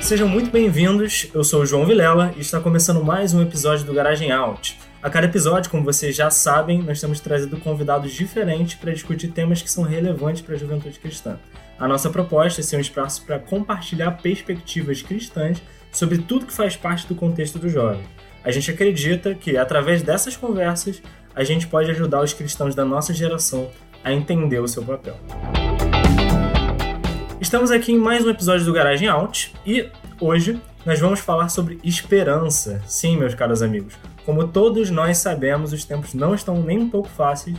Sejam muito bem-vindos, eu sou o João Vilela e está começando mais um episódio do Garagem Out. A cada episódio, como vocês já sabem, nós temos trazido convidados diferentes para discutir temas que são relevantes para a juventude cristã. A nossa proposta é ser um espaço para compartilhar perspectivas cristãs sobre tudo que faz parte do contexto do jovem. A gente acredita que, através dessas conversas, a gente pode ajudar os cristãos da nossa geração a entender o seu papel. Estamos aqui em mais um episódio do Garagem Out e hoje nós vamos falar sobre esperança. Sim, meus caros amigos, como todos nós sabemos, os tempos não estão nem um pouco fáceis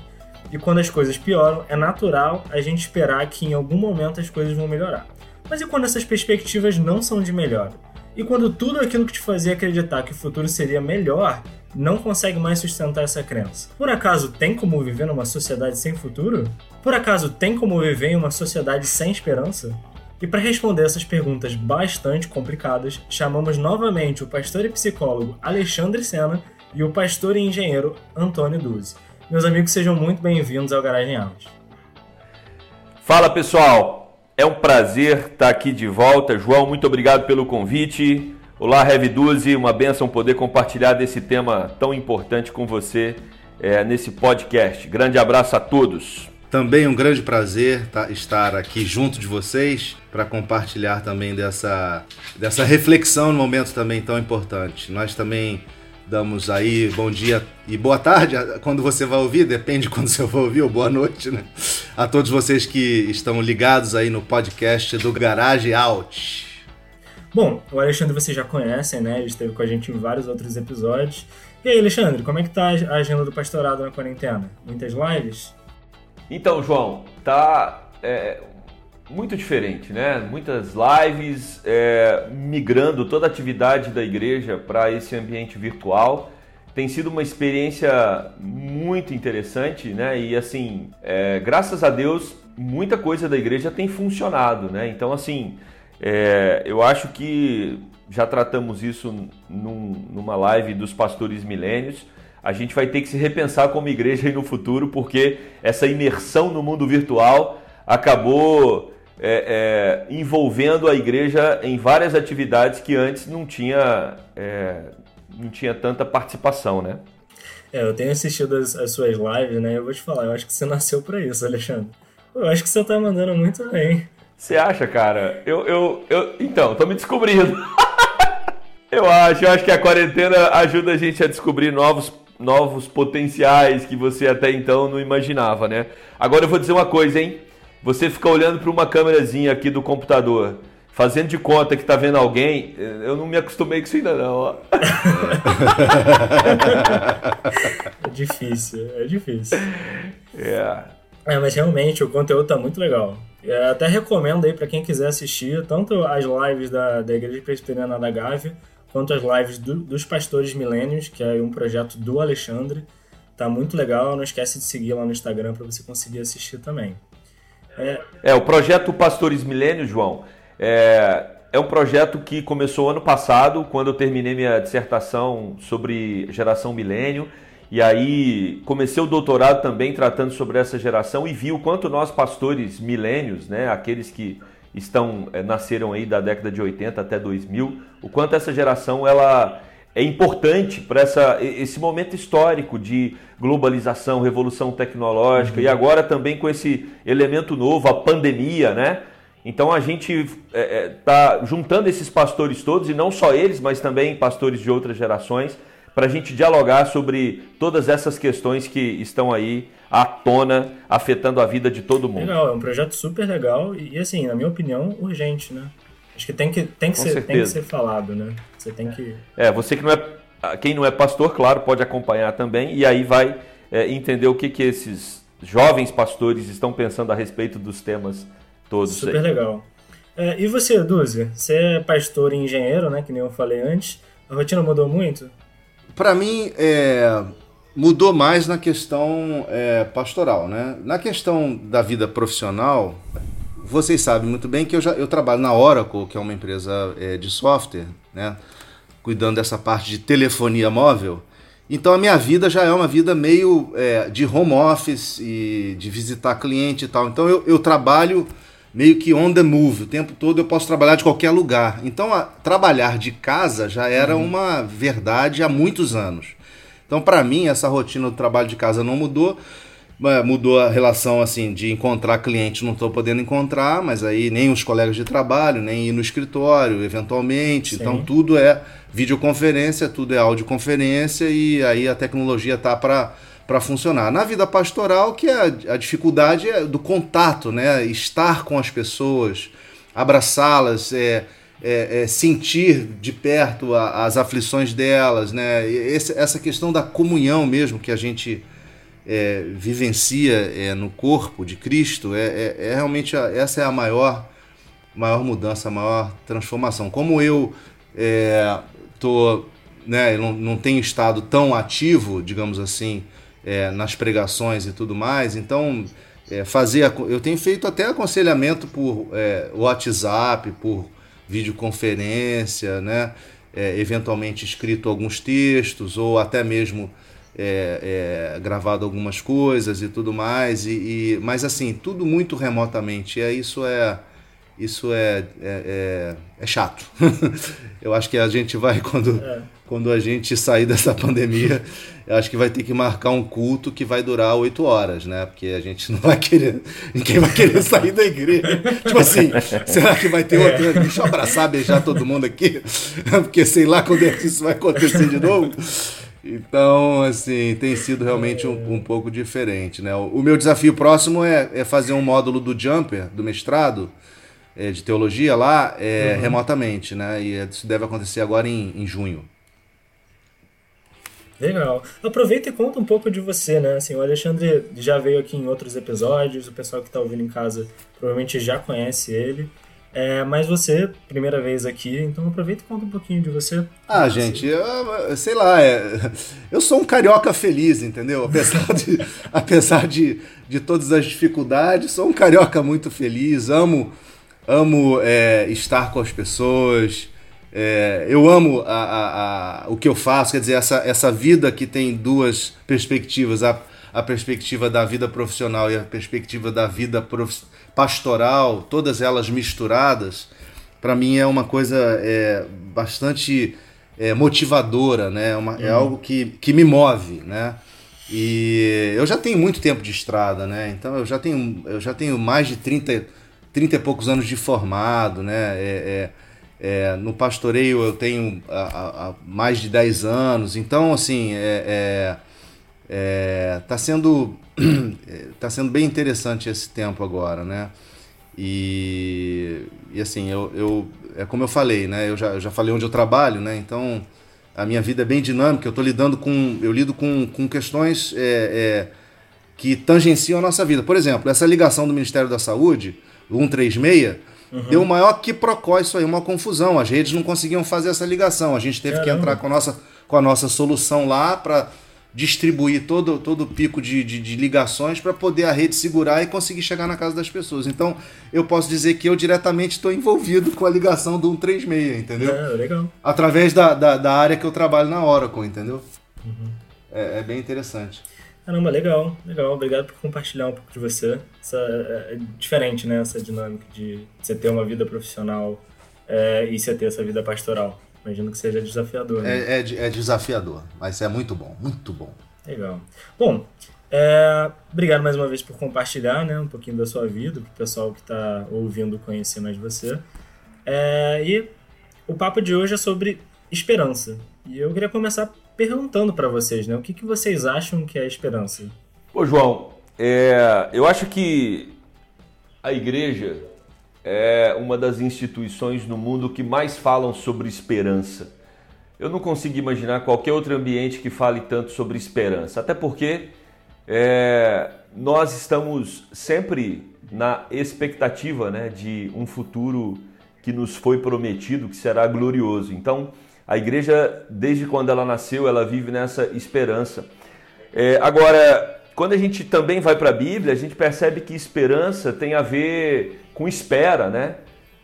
e quando as coisas pioram, é natural a gente esperar que em algum momento as coisas vão melhorar. Mas e quando essas perspectivas não são de melhora? E quando tudo aquilo que te fazia acreditar que o futuro seria melhor não consegue mais sustentar essa crença? Por acaso tem como viver numa sociedade sem futuro? Por acaso tem como viver em uma sociedade sem esperança? E para responder essas perguntas bastante complicadas, chamamos novamente o pastor e psicólogo Alexandre Sena e o pastor e engenheiro Antônio Duzi. Meus amigos, sejam muito bem-vindos ao Garagem Out. Fala pessoal, é um prazer estar aqui de volta. João, muito obrigado pelo convite. Olá, Reviduzi, uma benção poder compartilhar desse tema tão importante com você é, nesse podcast. Grande abraço a todos. Também um grande prazer tá, estar aqui junto de vocês para compartilhar também dessa, dessa reflexão no momento também tão importante. Nós também Damos aí bom dia e boa tarde quando você vai ouvir, depende de quando você vai ouvir, ou boa noite, né? A todos vocês que estão ligados aí no podcast do Garage Out. Bom, o Alexandre vocês já conhecem, né? Ele esteve com a gente em vários outros episódios. E aí, Alexandre, como é que tá a agenda do pastorado na quarentena? Muitas lives? Então, João, tá é, muito diferente, né? Muitas lives, é, migrando toda a atividade da igreja para esse ambiente virtual. Tem sido uma experiência muito interessante, né? E assim, é, graças a Deus, muita coisa da igreja tem funcionado, né? Então, assim, é, eu acho que já tratamos isso num, numa live dos pastores milênios. A gente vai ter que se repensar como igreja aí no futuro, porque essa imersão no mundo virtual acabou é, é, envolvendo a igreja em várias atividades que antes não tinha, é, não tinha tanta participação, né? É, eu tenho assistido as, as, suas lives, né? Eu vou te falar, eu acho que você nasceu para isso, Alexandre. Eu acho que você tá mandando muito bem. Você acha, cara? Eu, eu, eu, então, tô me descobrindo. eu acho, eu acho que a quarentena ajuda a gente a descobrir novos novos potenciais que você até então não imaginava, né? Agora eu vou dizer uma coisa, hein? você fica olhando para uma câmerazinha aqui do computador, fazendo de conta que está vendo alguém, eu não me acostumei com isso ainda não. Ó. é difícil, é difícil. É. é. Mas realmente o conteúdo tá muito legal. Eu até recomendo aí para quem quiser assistir tanto as lives da, da Igreja Presbiteriana da Gávea, quanto as lives do, dos Pastores Milênios, que é um projeto do Alexandre. Tá muito legal, não esquece de seguir lá no Instagram para você conseguir assistir também. É, é o projeto Pastores Milênio, João, é, é um projeto que começou ano passado, quando eu terminei minha dissertação sobre geração milênio. E aí comecei o doutorado também tratando sobre essa geração e vi o quanto nós pastores milênios, né, aqueles que estão é, nasceram aí da década de 80 até 2000, o quanto essa geração ela é importante para esse momento histórico de globalização, revolução tecnológica uhum. e agora também com esse elemento novo, a pandemia, né? Então a gente está é, é, tá juntando esses pastores todos, e não só eles, mas também pastores de outras gerações, para a gente dialogar sobre todas essas questões que estão aí à tona, afetando a vida de todo mundo. Legal, é um projeto super legal e, assim, na minha opinião, urgente, né? Acho que tem que, tem que, ser, tem que ser falado, né? Você tem que. É, você que não é. Quem não é pastor, claro, pode acompanhar também, e aí vai é, entender o que, que esses jovens pastores estão pensando a respeito dos temas todos. Super aí. legal. É, e você, Duzi? Você é pastor e engenheiro, né? Que nem eu falei antes. A rotina mudou muito? Para mim, é, mudou mais na questão é, pastoral, né? Na questão da vida profissional, vocês sabem muito bem que eu, já, eu trabalho na Oracle, que é uma empresa é, de software, né? Cuidando dessa parte de telefonia móvel. Então a minha vida já é uma vida meio é, de home office e de visitar cliente e tal. Então eu, eu, trabalho meio que on the move. O tempo todo eu posso trabalhar de qualquer lugar. Então a, trabalhar de casa já era uhum. uma verdade há muitos anos. Então para mim essa rotina do trabalho de casa não mudou. Mudou a relação assim de encontrar cliente, não estou podendo encontrar, mas aí nem os colegas de trabalho, nem ir no escritório, eventualmente. Então, Sim. Então tudo é videoconferência, tudo é audioconferência e aí a tecnologia tá para para funcionar. Na vida pastoral, que é a, a dificuldade é do contato, né? Estar com as pessoas, abraçá-las, é, é, é, sentir de perto a, as aflições delas, né? Esse, essa questão da comunhão mesmo que a gente é, vivencia é, no corpo de Cristo, é, realmente a, essa é a maior, maior mudança, a maior transformação. Como eu tô, né, não, não tenho estado tão ativo, digamos assim, é, nas pregações e tudo mais, então é, fazer eu tenho feito até aconselhamento por é, WhatsApp, por videoconferência, né? É, eventualmente escrito alguns textos ou até mesmo é, é, gravado algumas coisas e tudo mais, e, e, mas assim, tudo muito remotamente. E isso é, isso é, é, é, é chato. eu acho que a gente vai, quando, é. quando a gente sair dessa pandemia, eu acho que vai ter que marcar um culto que vai durar oito horas, né? Porque a gente não vai querer, ninguém vai querer sair da igreja. tipo assim, será que vai ter outro? Deixa eu abraçar, beijar todo mundo aqui, porque sei lá quando é que isso vai acontecer de novo. Então, assim, tem sido realmente um, um pouco diferente, né? O, o, meu desafio próximo é, é, fazer um módulo do Jumper, do mestrado, é, de teologia lá, é, uhum. remotamente, né? E isso deve acontecer agora em, em junho. Legal. Aproveita e conta um pouco de você, né? Assim, o Alexandre já veio aqui em outros episódios, o pessoal que está ouvindo em casa provavelmente já conhece ele. É, mas você, primeira vez aqui, então aproveita e conta um pouquinho de você. Ah, gente, eu, sei lá, é, eu sou um carioca feliz, entendeu? Apesar de, apesar de, de todas as dificuldades, sou um carioca muito feliz, amo, amo é, estar com as pessoas, é, eu amo a, a, a, o que eu faço, quer dizer, essa, essa vida que tem duas perspectivas, a, a perspectiva da vida profissional e a perspectiva da vida profissional pastoral, todas elas misturadas, para mim é uma coisa é, bastante é, motivadora, né? Uma, É uhum. algo que, que me move, né? E eu já tenho muito tempo de estrada, né? Então eu já tenho, eu já tenho mais de 30, 30 e poucos anos de formado, né? É, é, é no pastoreio eu tenho a, a, mais de 10 anos, então assim, é, é, tá sendo tá sendo bem interessante esse tempo agora, né? E, e assim, eu, eu, é como eu falei, né? Eu já, eu já falei onde eu trabalho, né? Então a minha vida é bem dinâmica. Eu estou lidando com, eu lido com, com questões é, é, que tangenciam a nossa vida. Por exemplo, essa ligação do Ministério da Saúde, 136, uhum. deu o maior que procó isso aí, uma confusão. As redes não conseguiam fazer essa ligação. A gente teve Caramba. que entrar com a nossa, com a nossa solução lá para distribuir todo, todo o pico de, de, de ligações para poder a rede segurar e conseguir chegar na casa das pessoas. Então, eu posso dizer que eu diretamente estou envolvido com a ligação do 136, entendeu? É, legal. Através da, da, da, área que eu trabalho na Oracle, entendeu? Uhum. É, é, bem interessante. Caramba, legal, legal. Obrigado por compartilhar um pouco de você. Essa, é, é diferente, né? Essa dinâmica de você ter uma vida profissional é, e você ter essa vida pastoral. Imagino que seja desafiador. Né? É, é, é, desafiador, mas é muito bom, muito bom. Legal. Bom, é, obrigado mais uma vez por compartilhar né, um pouquinho da sua vida, para o pessoal que está ouvindo conhecer mais você. É, e o papo de hoje é sobre esperança. E eu queria começar perguntando para vocês, né, o que, que vocês acham que é esperança? Ô João, é, eu acho que a igreja é uma das instituições no mundo que mais falam sobre esperança. Eu não consigo imaginar qualquer outro ambiente que fale tanto sobre esperança, até porque é, nós estamos sempre na expectativa né, de um futuro que nos foi prometido, que será glorioso. Então, a igreja, desde quando ela nasceu, ela vive nessa esperança. É, agora, quando a gente também vai para a Bíblia, a gente percebe que esperança tem a ver com espera, né?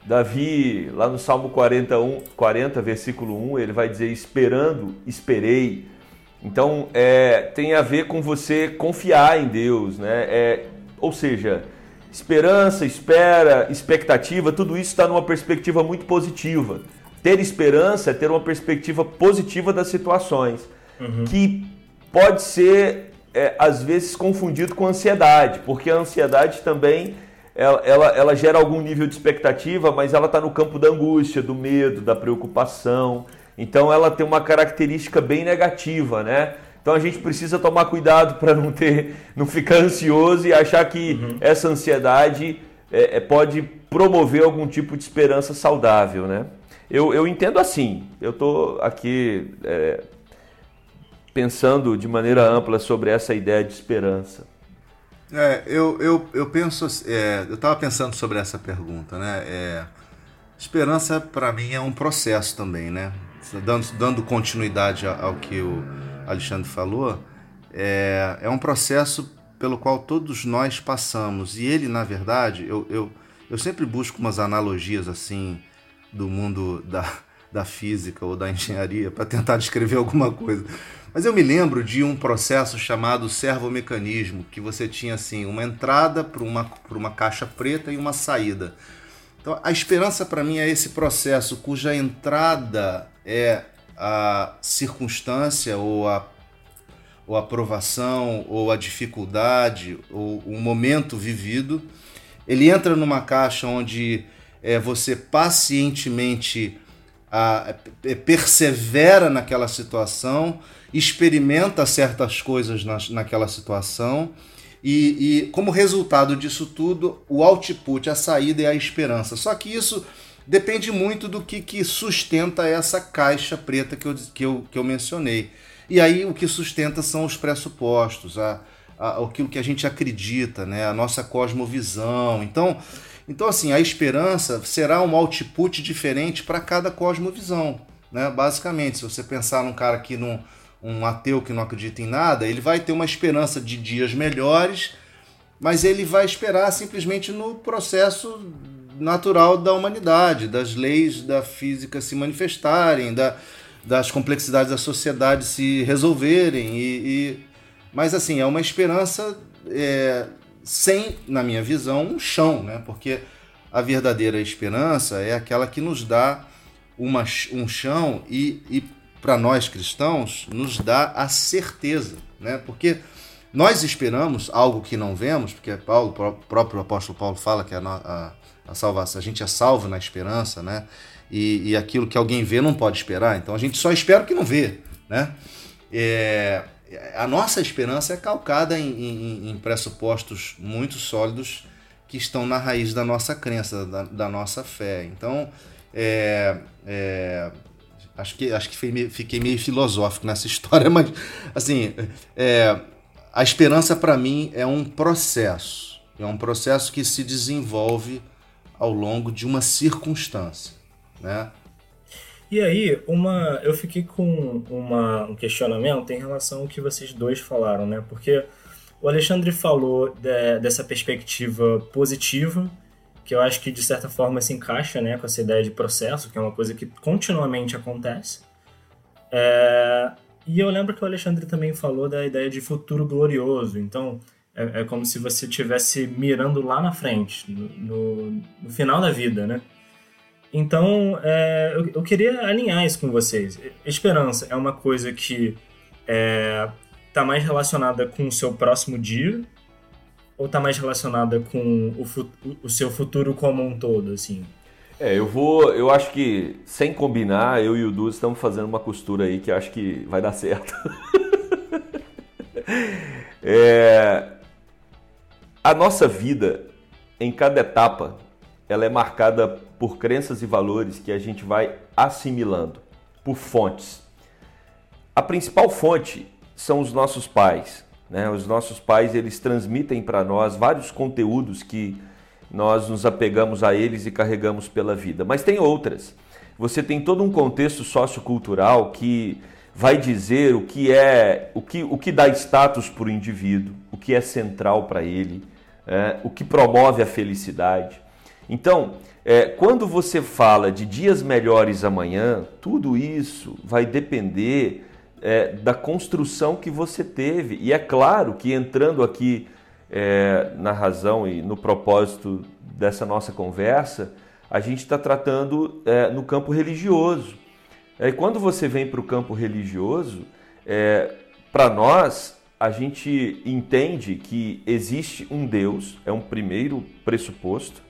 Davi, lá no Salmo 41, 40, versículo 1, ele vai dizer: Esperando, esperei. Então, é, tem a ver com você confiar em Deus, né? É, ou seja, esperança, espera, expectativa, tudo isso está numa perspectiva muito positiva. Ter esperança é ter uma perspectiva positiva das situações, uhum. que pode ser, é, às vezes, confundido com ansiedade, porque a ansiedade também ela, ela, ela gera algum nível de expectativa, mas ela está no campo da angústia, do medo, da preocupação. Então ela tem uma característica bem negativa, né? Então a gente precisa tomar cuidado para não ter, não ficar ansioso e achar que uhum. essa ansiedade é, é, pode promover algum tipo de esperança saudável, né? Eu, eu entendo assim. Eu estou aqui é, pensando de maneira ampla sobre essa ideia de esperança. É, eu, eu, eu penso, é, eu estava pensando sobre essa pergunta, né? É, esperança para mim é um processo também, né? Dando, dando continuidade ao que o Alexandre falou, é, é um processo pelo qual todos nós passamos. E ele, na verdade, eu, eu, eu sempre busco umas analogias assim do mundo da, da física ou da engenharia para tentar descrever alguma coisa. Mas eu me lembro de um processo chamado servomecanismo, que você tinha assim uma entrada para uma, uma caixa preta e uma saída. Então, a esperança para mim é esse processo cuja entrada é a circunstância ou a, ou a provação ou a dificuldade ou o momento vivido. Ele entra numa caixa onde é, você pacientemente a, a, persevera naquela situação experimenta certas coisas na, naquela situação e, e, como resultado disso tudo, o output, a saída é a esperança. Só que isso depende muito do que, que sustenta essa caixa preta que eu, que, eu, que eu mencionei. E aí o que sustenta são os pressupostos, a, a, aquilo que a gente acredita, né? a nossa cosmovisão. Então, então, assim, a esperança será um output diferente para cada cosmovisão. Né? Basicamente, se você pensar num cara que não um ateu que não acredita em nada, ele vai ter uma esperança de dias melhores, mas ele vai esperar simplesmente no processo natural da humanidade, das leis da física se manifestarem, da, das complexidades da sociedade se resolverem. E, e mas assim, é uma esperança é, sem, na minha visão, um chão, né? porque a verdadeira esperança é aquela que nos dá uma, um chão e, e para nós cristãos, nos dá a certeza, né? Porque nós esperamos algo que não vemos, porque Paulo, o próprio apóstolo Paulo fala que a, a, a salvação, a gente é salvo na esperança, né? E, e, aquilo que alguém vê não pode esperar, então a gente só espera o que não vê, né? É, a nossa esperança é calcada em, em, em, pressupostos muito sólidos que estão na raiz da nossa crença, da, da nossa fé. Então, é, é, Acho que, acho que fiquei meio filosófico nessa história, mas assim, é, a esperança para mim é um processo. É um processo que se desenvolve ao longo de uma circunstância, né? E aí, uma, eu fiquei com uma, um questionamento em relação ao que vocês dois falaram, né? Porque o Alexandre falou de, dessa perspectiva positiva que eu acho que de certa forma se encaixa né, com essa ideia de processo, que é uma coisa que continuamente acontece. É... E eu lembro que o Alexandre também falou da ideia de futuro glorioso. Então, é, é como se você estivesse mirando lá na frente, no, no, no, final da vida, né? Então, é, eu, eu, queria alinhar isso com vocês. Esperança é uma coisa que está é, mais relacionada com o seu próximo dia, ou tá mais relacionada com o, o seu futuro como um todo, assim? É, eu vou. Eu acho que, sem combinar, eu e o Du estamos fazendo uma costura aí que acho que vai dar certo. é, a nossa vida, em cada etapa, ela é marcada por crenças e valores que a gente vai assimilando, por fontes. A principal fonte são os nossos pais, né? Os nossos pais eles transmitem para nós vários conteúdos que nós nos apegamos a eles e carregamos pela vida. Mas tem outras. Você tem todo um contexto sociocultural que vai dizer o que é o que, o que dá status para o indivíduo, o que é central para ele, é, o que promove a felicidade. Então, é, quando você fala de dias melhores amanhã, tudo isso vai depender é, da construção que você teve. E é claro que entrando aqui é, na razão e no propósito dessa nossa conversa, a gente está tratando é, no campo religioso. E quando você vem para o campo religioso, é, para nós, a gente entende que existe um Deus, é um primeiro pressuposto,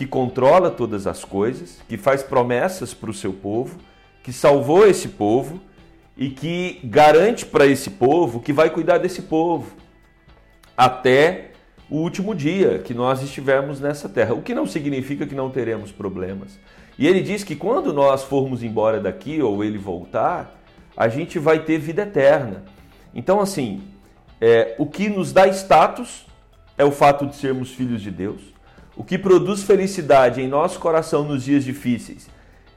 que controla todas as coisas, que faz promessas para o seu povo, que salvou esse povo e que garante para esse povo que vai cuidar desse povo até o último dia que nós estivermos nessa terra. O que não significa que não teremos problemas. E ele diz que quando nós formos embora daqui ou ele voltar, a gente vai ter vida eterna. Então, assim, é, o que nos dá status é o fato de sermos filhos de Deus. O que produz felicidade em nosso coração nos dias difíceis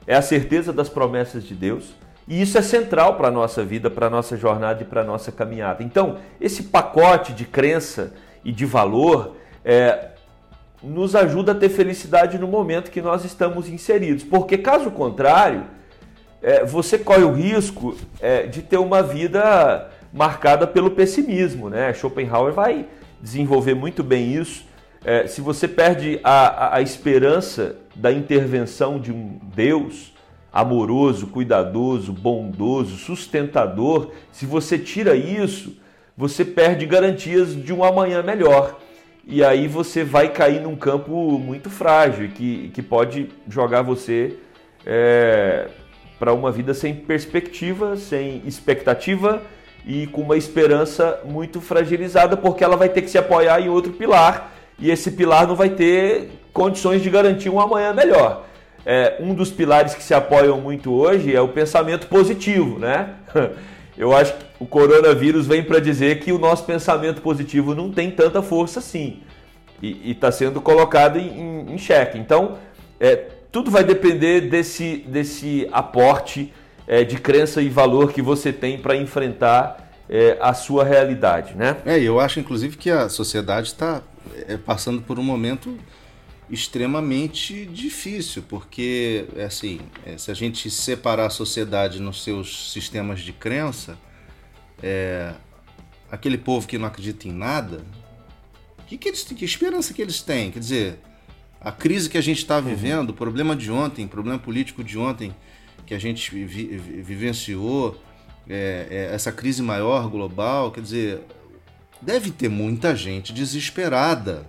é a certeza das promessas de Deus. E isso é central para a nossa vida, para a nossa jornada e para a nossa caminhada. Então, esse pacote de crença e de valor é, nos ajuda a ter felicidade no momento que nós estamos inseridos. Porque, caso contrário, é, você corre o risco é, de ter uma vida marcada pelo pessimismo. Né? Schopenhauer vai desenvolver muito bem isso é, se você perde a, a, a esperança da intervenção de um Deus amoroso, cuidadoso, bondoso, sustentador, se você tira isso, você perde garantias de um amanhã melhor. E aí você vai cair num campo muito frágil que, que pode jogar você é, para uma vida sem perspectiva, sem expectativa e com uma esperança muito fragilizada, porque ela vai ter que se apoiar em outro pilar e esse pilar não vai ter condições de garantir um amanhã melhor. É, um dos pilares que se apoiam muito hoje é o pensamento positivo, né? Eu acho que o coronavírus vem para dizer que o nosso pensamento positivo não tem tanta força assim e está sendo colocado em, em, xeque. Então, é, tudo vai depender desse, desse aporte é, de crença e valor que você tem para enfrentar é, a sua realidade, né? É, eu acho inclusive que a sociedade está é, passando por um momento extremamente difícil, porque assim, é, se a gente separar a sociedade nos seus sistemas de crença, é, aquele povo que não acredita em nada, que, que, eles, que esperança que eles têm? Quer dizer, a crise que a gente está uhum. vivendo, o problema de ontem, o problema político de ontem que a gente vi, vivenciou, é, é, essa crise maior global, quer dizer, deve ter muita gente desesperada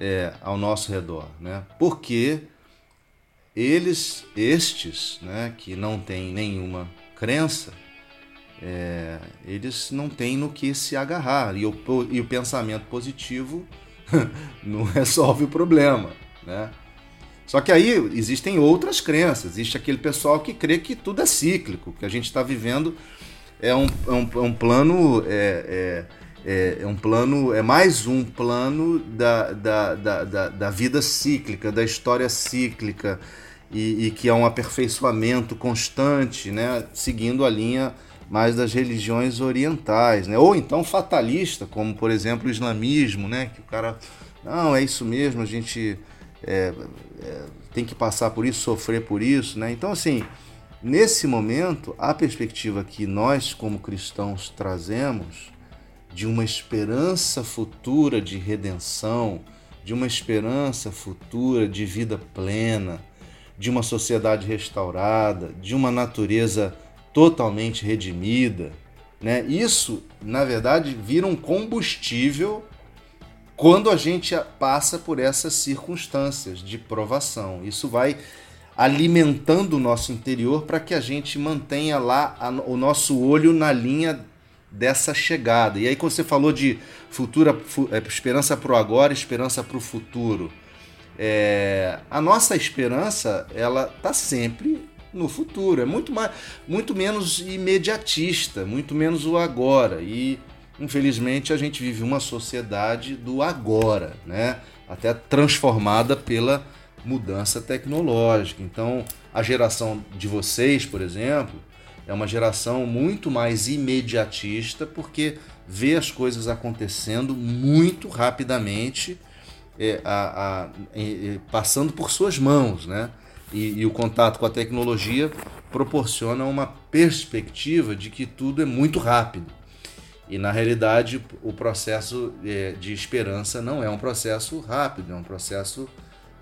é, ao nosso redor, né? Porque eles, estes, né, que não têm nenhuma crença, é, eles não têm no que se agarrar e o, e o pensamento positivo não resolve o problema, né? Só que aí existem outras crenças, existe aquele pessoal que crê que tudo é cíclico, que a gente está vivendo é um, é um, é um plano é, é é, é, um plano, é mais um plano da, da, da, da, da vida cíclica, da história cíclica, e, e, que é um aperfeiçoamento constante, né, seguindo a linha mais das religiões orientais, né, ou então fatalista, como por exemplo o islamismo, né, que o cara, não, é isso mesmo, a gente é, é, tem que passar por isso, sofrer por isso, né, então assim, nesse momento, a perspectiva que nós como cristãos trazemos de uma esperança futura de redenção, de uma esperança futura de vida plena, de uma sociedade restaurada, de uma natureza totalmente redimida. Né? Isso, na verdade, vira um combustível quando a gente passa por essas circunstâncias de provação. Isso vai alimentando o nosso interior para que a gente mantenha lá o nosso olho na linha dessa chegada. E aí, quando você falou de futura é, esperança para o agora, esperança para o futuro, é, a nossa esperança ela está sempre no futuro. É muito mais, muito menos imediatista, muito menos o agora. E infelizmente a gente vive uma sociedade do agora, né? Até transformada pela mudança tecnológica. Então, a geração de vocês, por exemplo, é uma geração muito mais imediatista, porque vê as coisas acontecendo muito rapidamente, é, a, a, passando por suas mãos, né? E, e, o contato com a tecnologia proporciona uma perspectiva de que tudo é muito rápido. E na realidade, o processo é, de esperança não é um processo rápido, é um processo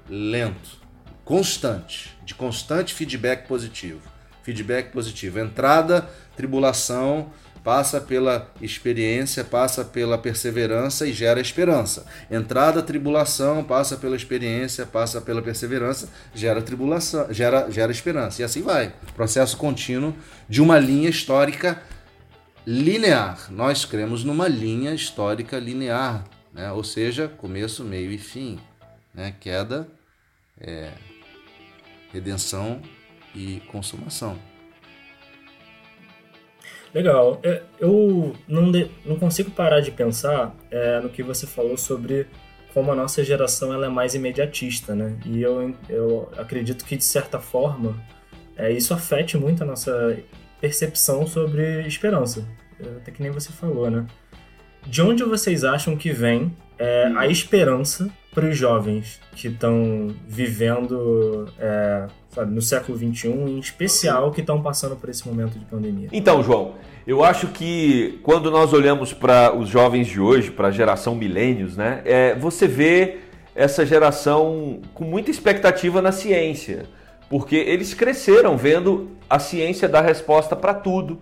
lento, constante, de constante feedback positivo. Feedback positivo. Entrada, tribulação, passa pela experiência, passa pela perseverança e gera esperança. Entrada, tribulação, passa pela experiência, passa pela perseverança, gera tribulação, gera, gera esperança. E assim vai. Processo contínuo de uma linha histórica linear. Nós cremos numa linha histórica linear, né? ou seja, começo, meio e fim. Né? Queda, é, redenção e consumação. Legal. É, eu não, de, não consigo parar de pensar é, no que você falou sobre como a nossa geração ela é mais imediatista, né? E eu, eu acredito que, de certa forma, é, isso afete muito a nossa percepção sobre esperança. É, até que nem você falou, né? De onde vocês acham que vem é, a esperança para os jovens que estão vivendo é, sabe, no século XXI, em especial que estão passando por esse momento de pandemia? Então, João, eu acho que quando nós olhamos para os jovens de hoje, para a geração milênios, né, é, você vê essa geração com muita expectativa na ciência, porque eles cresceram vendo a ciência dar resposta para tudo.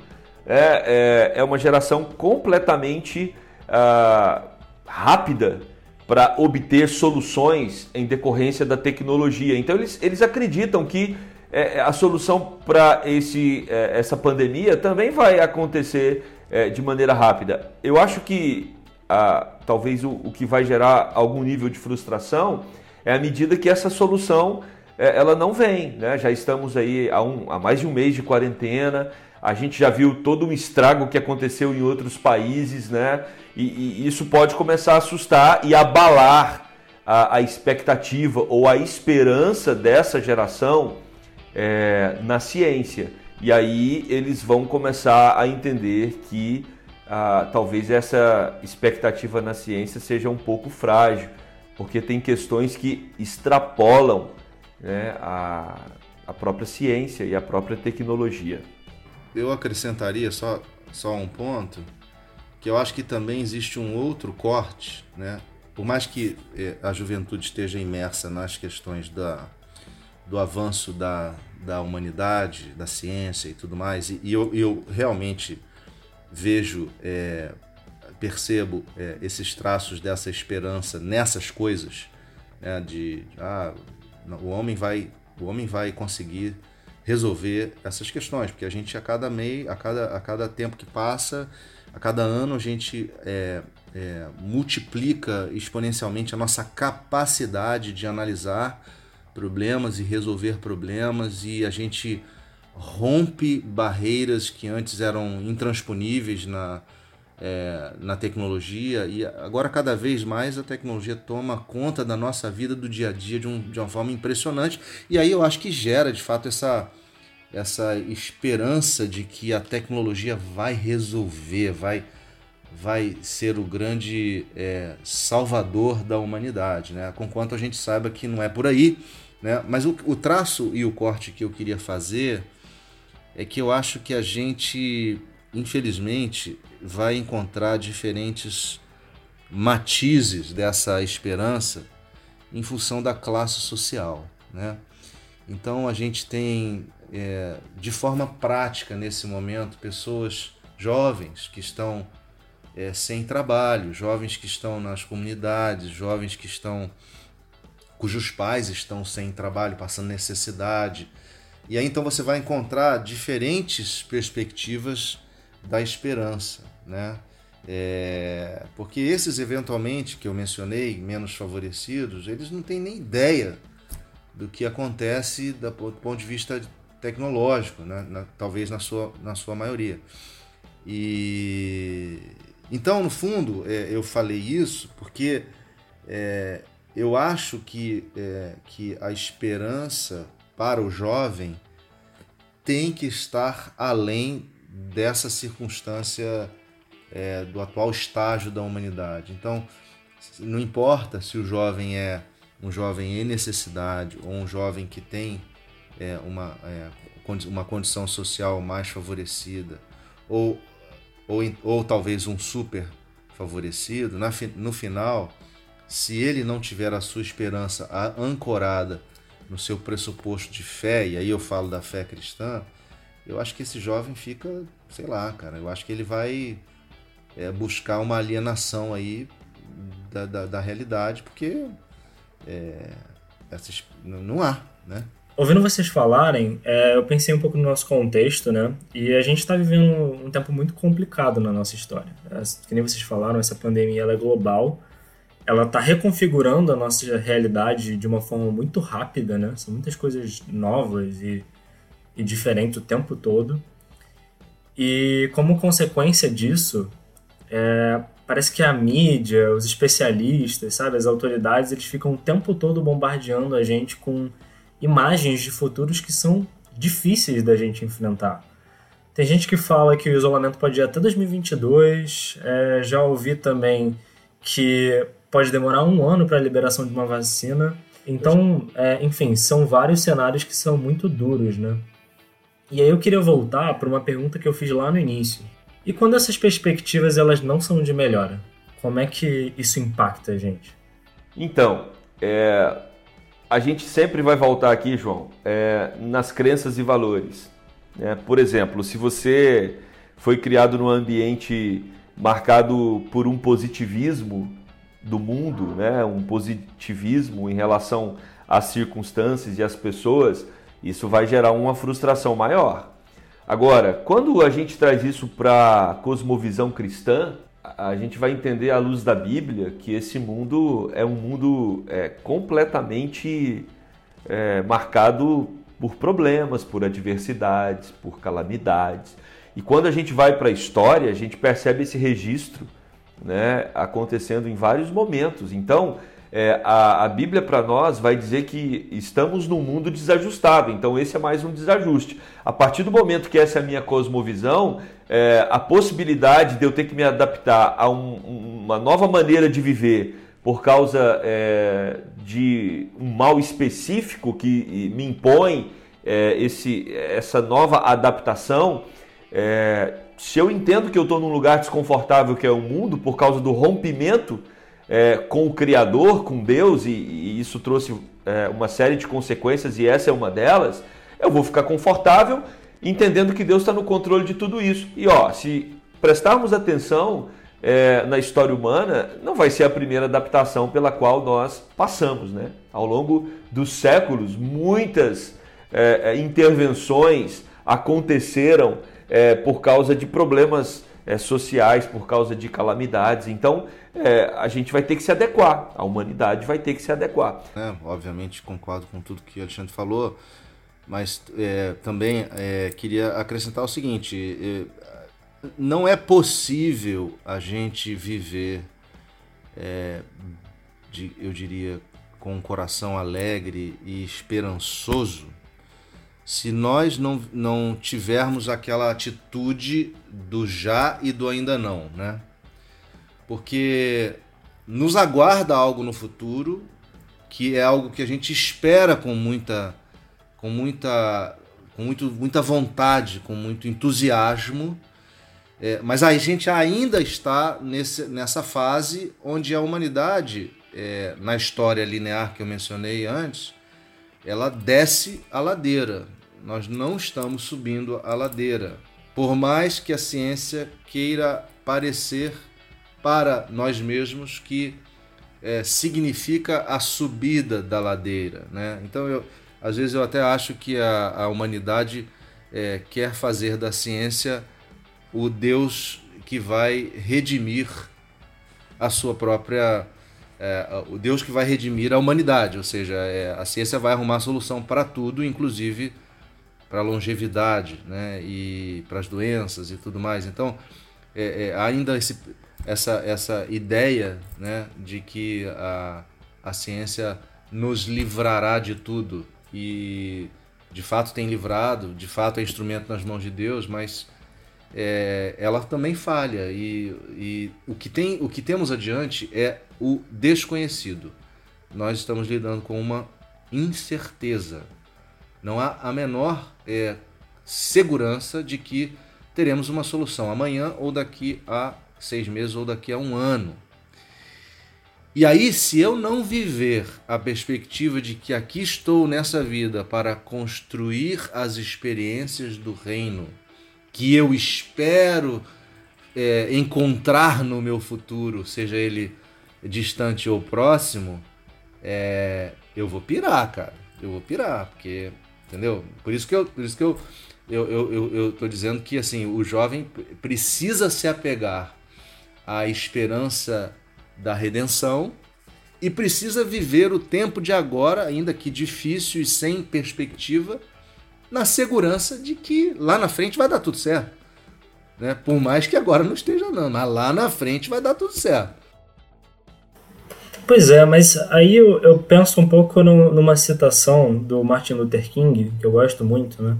É, é, é, uma geração completamente uh, rápida para obter soluções em decorrência da tecnologia. Então eles, eles acreditam que é, a solução para é, essa pandemia também vai acontecer é, de maneira rápida. Eu acho que ah, talvez o, o, que vai gerar algum nível de frustração é à medida que essa solução é, ela não vem. Né? Já estamos aí há, um, há mais de um mês de quarentena, a gente já viu todo um estrago que aconteceu em outros países, né? E, e isso pode começar a assustar e abalar a, a expectativa ou a esperança dessa geração é, na ciência. E aí eles vão começar a entender que ah, talvez essa expectativa na ciência seja um pouco frágil, porque tem questões que extrapolam né, a, a própria ciência e a própria tecnologia. Eu acrescentaria só, só um ponto que eu acho que também existe um outro corte, né? Por mais que eh, a juventude esteja imersa nas questões da, do avanço da, da humanidade, da ciência e tudo mais, e, eu, eu realmente vejo, é, percebo é, esses traços dessa esperança nessas coisas, né? de ah, o homem vai, o homem vai conseguir resolver essas questões, porque a gente a cada mês, a cada, a cada tempo que passa, a cada ano a gente é, é, multiplica exponencialmente a nossa capacidade de analisar problemas e resolver problemas e a gente rompe barreiras que antes eram intransponíveis na, é, na tecnologia e agora cada vez mais a tecnologia toma conta da nossa vida do dia a dia de, um, de uma forma impressionante e aí eu acho que gera de fato essa essa esperança de que a tecnologia vai resolver, vai, vai ser o grande é, salvador da humanidade, né? Conquanto a gente saiba que não é por aí, né? Mas o, o traço e o corte que eu queria fazer é que eu acho que a gente, infelizmente, vai encontrar diferentes matizes dessa esperança em função da classe social, né? Então a gente tem é, de forma prática nesse momento pessoas jovens que estão é, sem trabalho, jovens que estão nas comunidades, jovens que estão cujos pais estão sem trabalho, passando necessidade. E aí então você vai encontrar diferentes perspectivas da esperança, né? É, porque esses eventualmente que eu mencionei, menos favorecidos, eles não têm nem ideia do que acontece do ponto de vista tecnológico, né? na, talvez na sua, na sua maioria. E então, no fundo, é, eu falei isso porque é, eu acho que, é, que a esperança para o jovem tem que estar além dessa circunstância é, do atual estágio da humanidade. Então, não importa se o jovem é um jovem em necessidade ou um jovem que tem é, uma, é, uma condição social mais favorecida, ou, ou, ou talvez um super favorecido, na, no final, se ele não tiver a sua esperança ancorada no seu pressuposto de fé, e aí eu falo da fé cristã, eu acho que esse jovem fica, sei lá, cara, eu acho que ele vai é, buscar uma alienação aí da, da, da realidade, porque é, essas, não há, né? Ouvindo vocês falarem, é, eu pensei um pouco no nosso contexto, né? E a gente está vivendo um tempo muito complicado na nossa história. É, que nem vocês falaram, essa pandemia ela é global. Ela está reconfigurando a nossa realidade de uma forma muito rápida, né? São muitas coisas novas e, e diferentes o tempo todo. E como consequência disso, é, parece que a mídia, os especialistas, sabe, as autoridades, eles ficam o tempo todo bombardeando a gente com imagens de futuros que são difíceis da gente enfrentar. Tem gente que fala que o isolamento pode ir até 2022, é, já ouvi também que pode demorar um ano para a liberação de uma vacina. Então, é, enfim, são vários cenários que são muito duros, né? E aí eu queria voltar para uma pergunta que eu fiz lá no início. E quando essas perspectivas elas não são de melhora, como é que isso impacta a gente? Então, é, a gente sempre vai voltar aqui, João, é, nas crenças e valores. Né? Por exemplo, se você foi criado num ambiente marcado por um positivismo do mundo, né? um positivismo em relação às circunstâncias e às pessoas, isso vai gerar uma frustração maior. Agora, quando a gente traz isso para a cosmovisão cristã, a gente vai entender à luz da Bíblia que esse mundo é um mundo é, completamente é, marcado por problemas, por adversidades, por calamidades. E quando a gente vai para a história, a gente percebe esse registro né, acontecendo em vários momentos. Então, é, a, a, Bíblia para nós vai dizer que estamos num mundo desajustado, então esse é mais um desajuste. A partir do momento que essa é a minha cosmovisão, é, a possibilidade de eu ter que me adaptar a um, uma nova maneira de viver por causa é, de um mal específico que me impõe é, esse, essa nova adaptação, é, se eu entendo que eu estou num lugar desconfortável que é o mundo por causa do rompimento é, com o Criador, com Deus, e, e isso trouxe é, uma série de consequências, e essa é uma delas, eu vou ficar confortável entendendo que Deus está no controle de tudo isso. E ó, se prestarmos atenção é, na história humana, não vai ser a primeira adaptação pela qual nós passamos. Né? Ao longo dos séculos, muitas é, é intervenções aconteceram é, por causa de problemas sociais, por causa de calamidades. Então, é, a gente vai ter que se adequar, a humanidade vai ter que se adequar. É, obviamente, concordo com tudo que o Alexandre falou, mas é, também é, queria acrescentar o seguinte: é, não é possível a gente viver, é, de, eu diria, com um coração alegre e esperançoso se nós não, não tivermos aquela atitude do já e do ainda não, né? Porque nos aguarda algo no futuro que é algo que a gente espera com muita com muita com muito, muita vontade, com muito entusiasmo, é, mas a gente ainda está nesse, nessa fase onde a humanidade, é, na história linear que eu mencionei antes, ela desce a ladeira nós não estamos subindo a ladeira. Por mais que a ciência queira parecer para nós mesmos que é, significa a subida da ladeira. Né? Então, eu, às vezes, eu até acho que a, a humanidade é, quer fazer da ciência o Deus que vai redimir a sua própria. É, o Deus que vai redimir a humanidade, ou seja, é, a ciência vai arrumar solução para tudo, inclusive para a longevidade né, e para as doenças e tudo mais. Então, é, é, ainda esse, essa, essa ideia né, de que a, a ciência nos livrará de tudo. E de fato tem livrado, de fato é instrumento nas mãos de Deus, mas é, ela também falha. E, e o, que tem, o que temos adiante é o desconhecido. Nós estamos lidando com uma incerteza. Não há a menor é, segurança de que teremos uma solução amanhã ou daqui a seis meses ou daqui a um ano. E aí, se eu não viver a perspectiva de que aqui estou nessa vida para construir as experiências do reino, que eu espero é, encontrar no meu futuro, seja ele distante ou próximo, é, eu vou pirar, cara. Eu vou pirar, porque, entendeu? Por isso que eu, por isso que eu, eu, eu, eu, eu tô dizendo que assim, o jovem precisa se apegar à esperança da redenção e precisa viver o tempo de agora, ainda que difícil e sem perspectiva, na segurança de que lá na frente vai dar tudo certo. Né? Por mais que agora não esteja não, mas lá na frente vai dar tudo certo. Pois é, mas aí eu, eu penso um pouco no, numa citação do Martin Luther King, que eu gosto muito, né?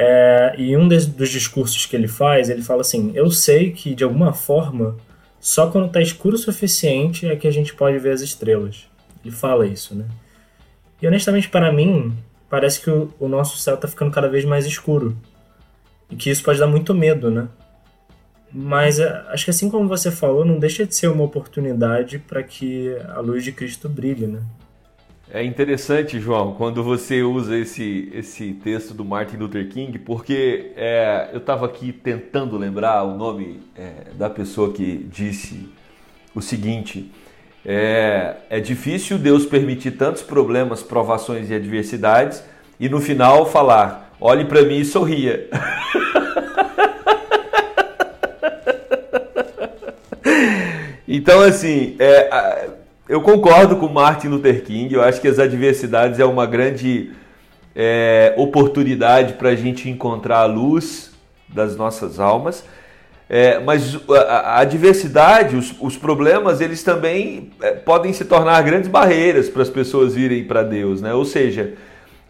É, e um des, dos discursos que ele faz, ele fala assim: Eu sei que de alguma forma, só quando está escuro o suficiente é que a gente pode ver as estrelas. Ele fala isso, né? E honestamente, para mim, parece que o, o nosso céu está ficando cada vez mais escuro. E que isso pode dar muito medo, né? Mas é, acho que assim como você falou, não deixa de ser uma oportunidade para que a luz de Cristo brilhe, né? É interessante, João, quando você usa esse, esse texto do Martin Luther King, porque é, eu estava aqui tentando lembrar o nome é, da pessoa que disse o seguinte: é, é difícil Deus permitir tantos problemas, provações e adversidades e no final falar, olhe para mim e sorria. Então, assim, é, eu concordo com Martin Luther King. Eu acho que as adversidades é uma grande é, oportunidade para a gente encontrar a luz das nossas almas. É, mas a, a adversidade, os, os, problemas, eles também é, podem se tornar grandes barreiras para as pessoas irem para Deus, né? Ou seja,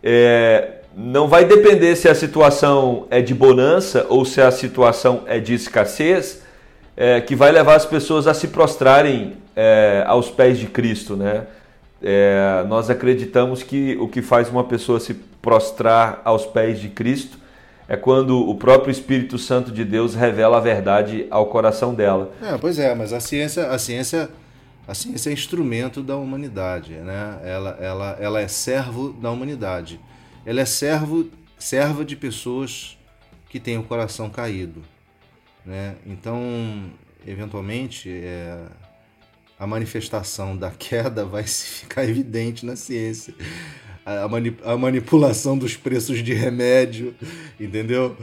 é, não vai depender se a situação é de bonança ou se a situação é de escassez, é, que vai levar as pessoas a se prostrarem é, aos pés de Cristo, né? É, nós acreditamos que o que faz uma pessoa se prostrar aos pés de Cristo é quando o próprio Espírito Santo de Deus revela a verdade ao coração dela. É, pois é, mas a ciência, a ciência, a ciência é instrumento da humanidade, né? Ela, ela, ela é servo da humanidade. Ela é servo, serva de pessoas que têm o coração caído. Né? Então, eventualmente, é, a manifestação da queda vai ficar evidente na ciência. A, a, manipulação dos preços de remédio, entendeu?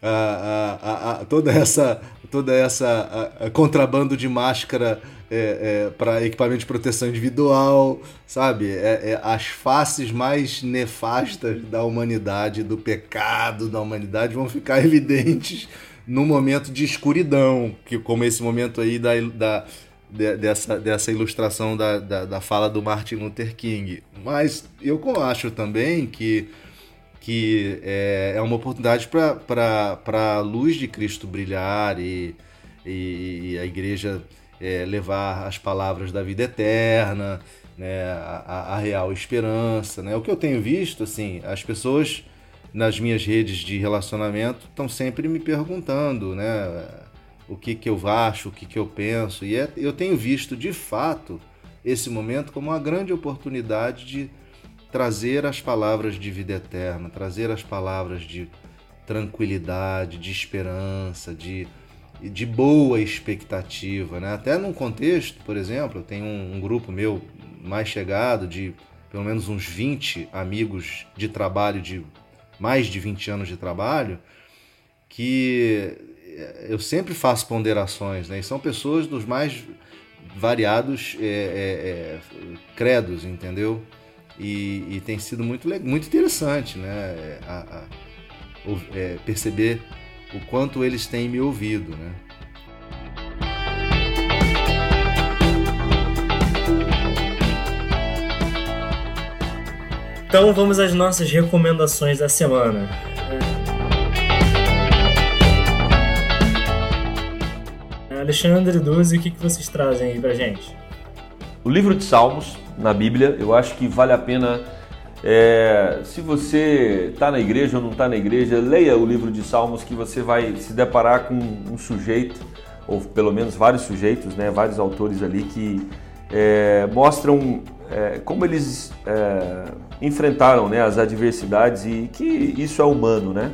A, a, toda essa, toda essa contrabando de máscara é, é, para equipamento de proteção individual, sabe? É, é, as faces mais nefastas da humanidade, do pecado da humanidade, vão ficar evidentes num momento de escuridão, que como esse momento aí da, da dessa, dessa ilustração da, da, da, fala do Martin Luther King. Mas eu acho também que, que é, é uma oportunidade para a luz de Cristo brilhar e, e, e a igreja é, levar as palavras da vida eterna, né, a, a, real esperança. Né? O que eu tenho visto, assim, as pessoas nas minhas redes de relacionamento estão sempre me perguntando, né? O que, que eu acho, o que, que eu penso. E é, eu tenho visto, de fato, esse momento como uma grande oportunidade de trazer as palavras de vida eterna, trazer as palavras de tranquilidade, de esperança, de, de boa expectativa. Né? Até num contexto, por exemplo, eu tenho um, um grupo meu mais chegado de pelo menos uns 20 amigos de trabalho de mais de 20 anos de trabalho, que eu sempre faço ponderações, né? E são pessoas dos mais variados é, é, é, credos, entendeu? E, e, tem sido muito, muito interessante, né? A, a, é, perceber o quanto eles têm me ouvido, né? Então vamos às nossas recomendações da semana. Alexandre Duzi, o que vocês trazem aí pra gente? O livro de Salmos, na Bíblia, eu acho que vale a pena É, se você está na igreja ou não está na igreja, leia o livro de Salmos que você vai se deparar com um sujeito, ou pelo menos vários sujeitos, né, vários autores ali que é, mostram é, como eles é, enfrentaram né, as adversidades e que isso é humano, né?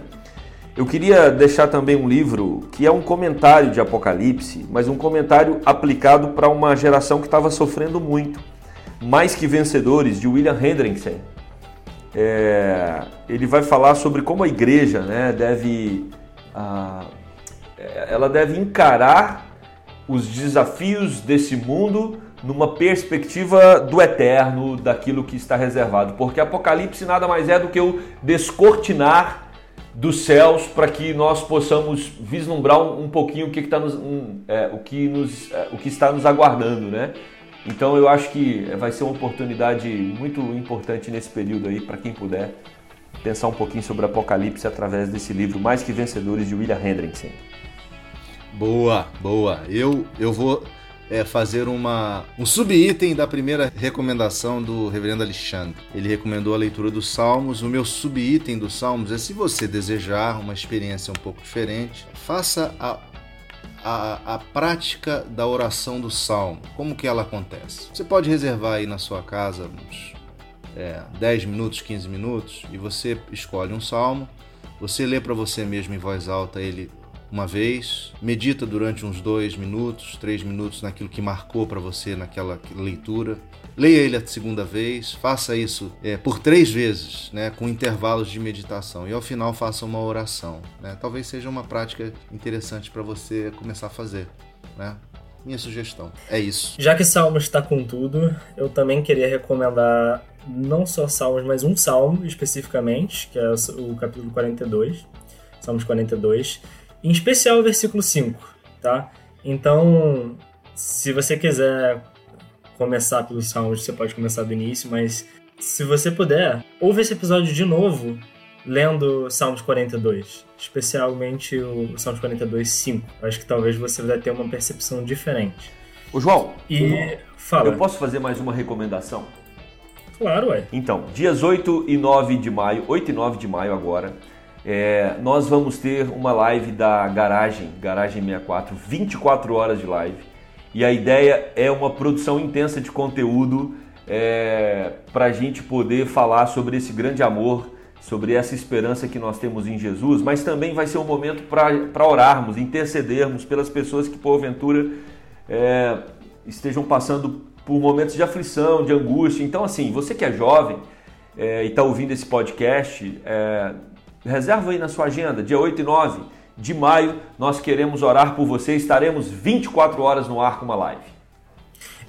Eu queria deixar também um livro que é um comentário de Apocalipse, mas um comentário aplicado para uma geração que estava sofrendo muito. Mais que Vencedores, de William Hendrickson. É, ele vai falar sobre como a igreja né, deve, a, ela deve encarar os desafios desse mundo numa perspectiva do eterno, daquilo que está reservado. Porque Apocalipse nada mais é do que o descortinar dos céus para que nós possamos vislumbrar um, um pouquinho o que, que, tá nos, um, é, o, que nos, é, o que está nos aguardando, né? Então eu acho que vai ser uma oportunidade muito importante nesse período aí para quem puder pensar um pouquinho sobre Apocalipse através desse livro Mais que Vencedores de William Hendrickson. Boa, boa. Eu eu vou é, fazer uma, um subitem da primeira recomendação do reverendo Alexandre. Ele recomendou a leitura dos Salmos. O meu subitem dos Salmos é se você desejar uma experiência um pouco diferente, faça a, a, a prática da oração do Salmo. Como que ela acontece? Você pode reservar aí na sua casa uns é, 10 minutos, 15 minutos e você escolhe um Salmo. Você lê para você mesmo em voz alta ele uma vez, medita durante uns dois minutos, três minutos naquilo que marcou para você naquela leitura. Leia ele a segunda vez, faça isso é, por três vezes, né, com intervalos de meditação. E ao final faça uma oração. Né? Talvez seja uma prática interessante para você começar a fazer. Né? Minha sugestão é isso. Já que Salmos está com tudo, eu também queria recomendar não só Salmos, mas um Salmo especificamente, que é o capítulo 42. Salmos 42 em especial o versículo 5, tá? Então, se você quiser começar pelos Salmos, você pode começar do início, mas se você puder, ouve esse episódio de novo lendo Salmos 42, especialmente o Salmos 42, 5. Acho que talvez você vai ter uma percepção diferente. O João, e fala. Eu posso fazer mais uma recomendação? Claro, ué. Então, dias 8 e 9 de maio, 8 e 9 de maio agora, é, nós vamos ter uma live da Garagem, Garagem 64, 24 horas de live. E a ideia é uma produção intensa de conteúdo é, para a gente poder falar sobre esse grande amor, sobre essa esperança que nós temos em Jesus, mas também vai ser um momento para orarmos, intercedermos pelas pessoas que porventura é, estejam passando por momentos de aflição, de angústia. Então, assim, você que é jovem é, e está ouvindo esse podcast, é, Reserva aí na sua agenda, dia 8 e 9 de maio, nós queremos orar por você. Estaremos 24 horas no ar com uma live.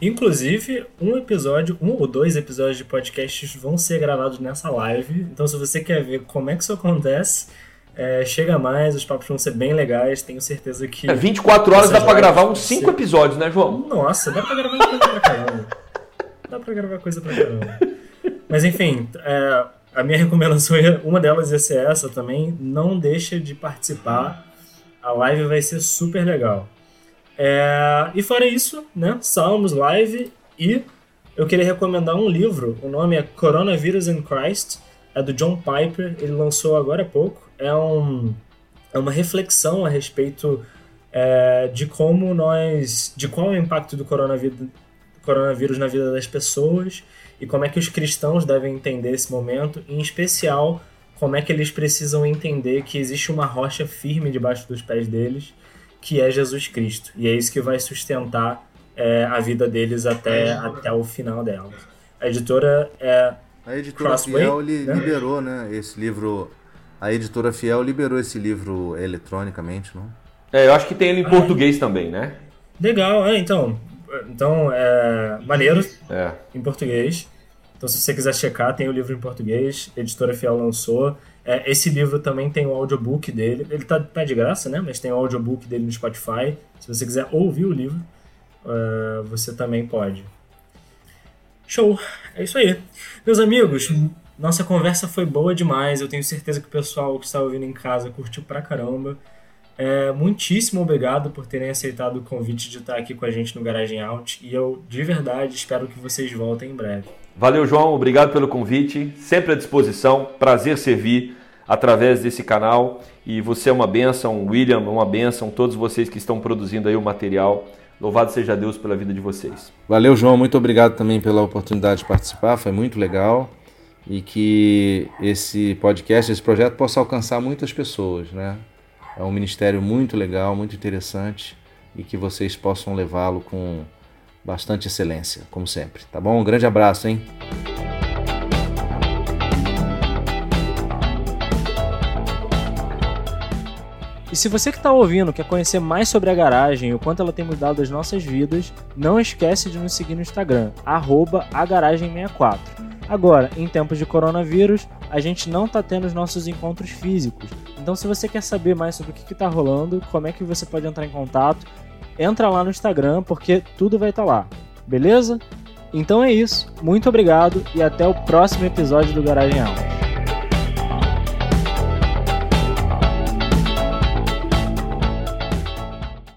Inclusive, um episódio, um ou dois episódios de podcasts vão ser gravados nessa live. Então, se você quer ver como é que isso acontece, é, chega mais, os papos vão ser bem legais. Tenho certeza que. É, 24 horas dá pra gravar uns 5 ser... episódios, né, João? Nossa, dá pra gravar coisa pra caramba. Dá pra gravar coisa pra caramba. Mas enfim, é, a minha recomendação, é, uma delas ia ser essa também. Não deixa de participar. A live vai ser super legal. É, e fora isso, né? Salmos Live e eu queria recomendar um livro. O nome é Coronavirus and Christ. É do John Piper. Ele lançou agora há pouco. É, um, é uma reflexão a respeito é, de como nós. de qual é o impacto do coronavírus, coronavírus na vida das pessoas e como é que os cristãos devem entender esse momento, em especial como é que eles precisam entender que existe uma rocha firme debaixo dos pés deles, que é Jesus Cristo. E é isso que vai sustentar é, a vida deles até, até o final dela. A editora é. A editora Crossway, Fiel li, né? liberou, né? Esse livro. A editora Fiel liberou esse livro eletronicamente, não? É, eu acho que tem ele em ah, português também, né? Legal, é, então. Então, é maneiro é. em português. Então, se você quiser checar, tem o livro em português, a editora Fiel lançou. É, esse livro também tem o audiobook dele. Ele tá, tá de graça, né? Mas tem o audiobook dele no Spotify. Se você quiser ouvir o livro, uh, você também pode. Show! É isso aí. Meus amigos, nossa conversa foi boa demais. Eu tenho certeza que o pessoal que está ouvindo em casa curtiu pra caramba. É, muitíssimo obrigado por terem aceitado o convite de estar aqui com a gente no Garagem Out e eu, de verdade, espero que vocês voltem em breve. Valeu, João. Obrigado pelo convite. Sempre à disposição. Prazer servir através desse canal. E você é uma benção, William, uma benção, todos vocês que estão produzindo aí o material. Louvado seja Deus pela vida de vocês. Valeu, João. Muito obrigado também pela oportunidade de participar. Foi muito legal. E que esse podcast, esse projeto possa alcançar muitas pessoas, né? É um ministério muito legal, muito interessante e que vocês possam levá-lo com bastante excelência, como sempre. Tá bom? Um grande abraço, hein? E se você que está ouvindo quer conhecer mais sobre a garagem e o quanto ela tem mudado as nossas vidas, não esquece de nos seguir no Instagram, agaragem64. Agora, em tempos de coronavírus, a gente não está tendo os nossos encontros físicos. Então, se você quer saber mais sobre o que está rolando, como é que você pode entrar em contato, entra lá no Instagram, porque tudo vai estar tá lá. Beleza? Então é isso. Muito obrigado e até o próximo episódio do Garagem Alma.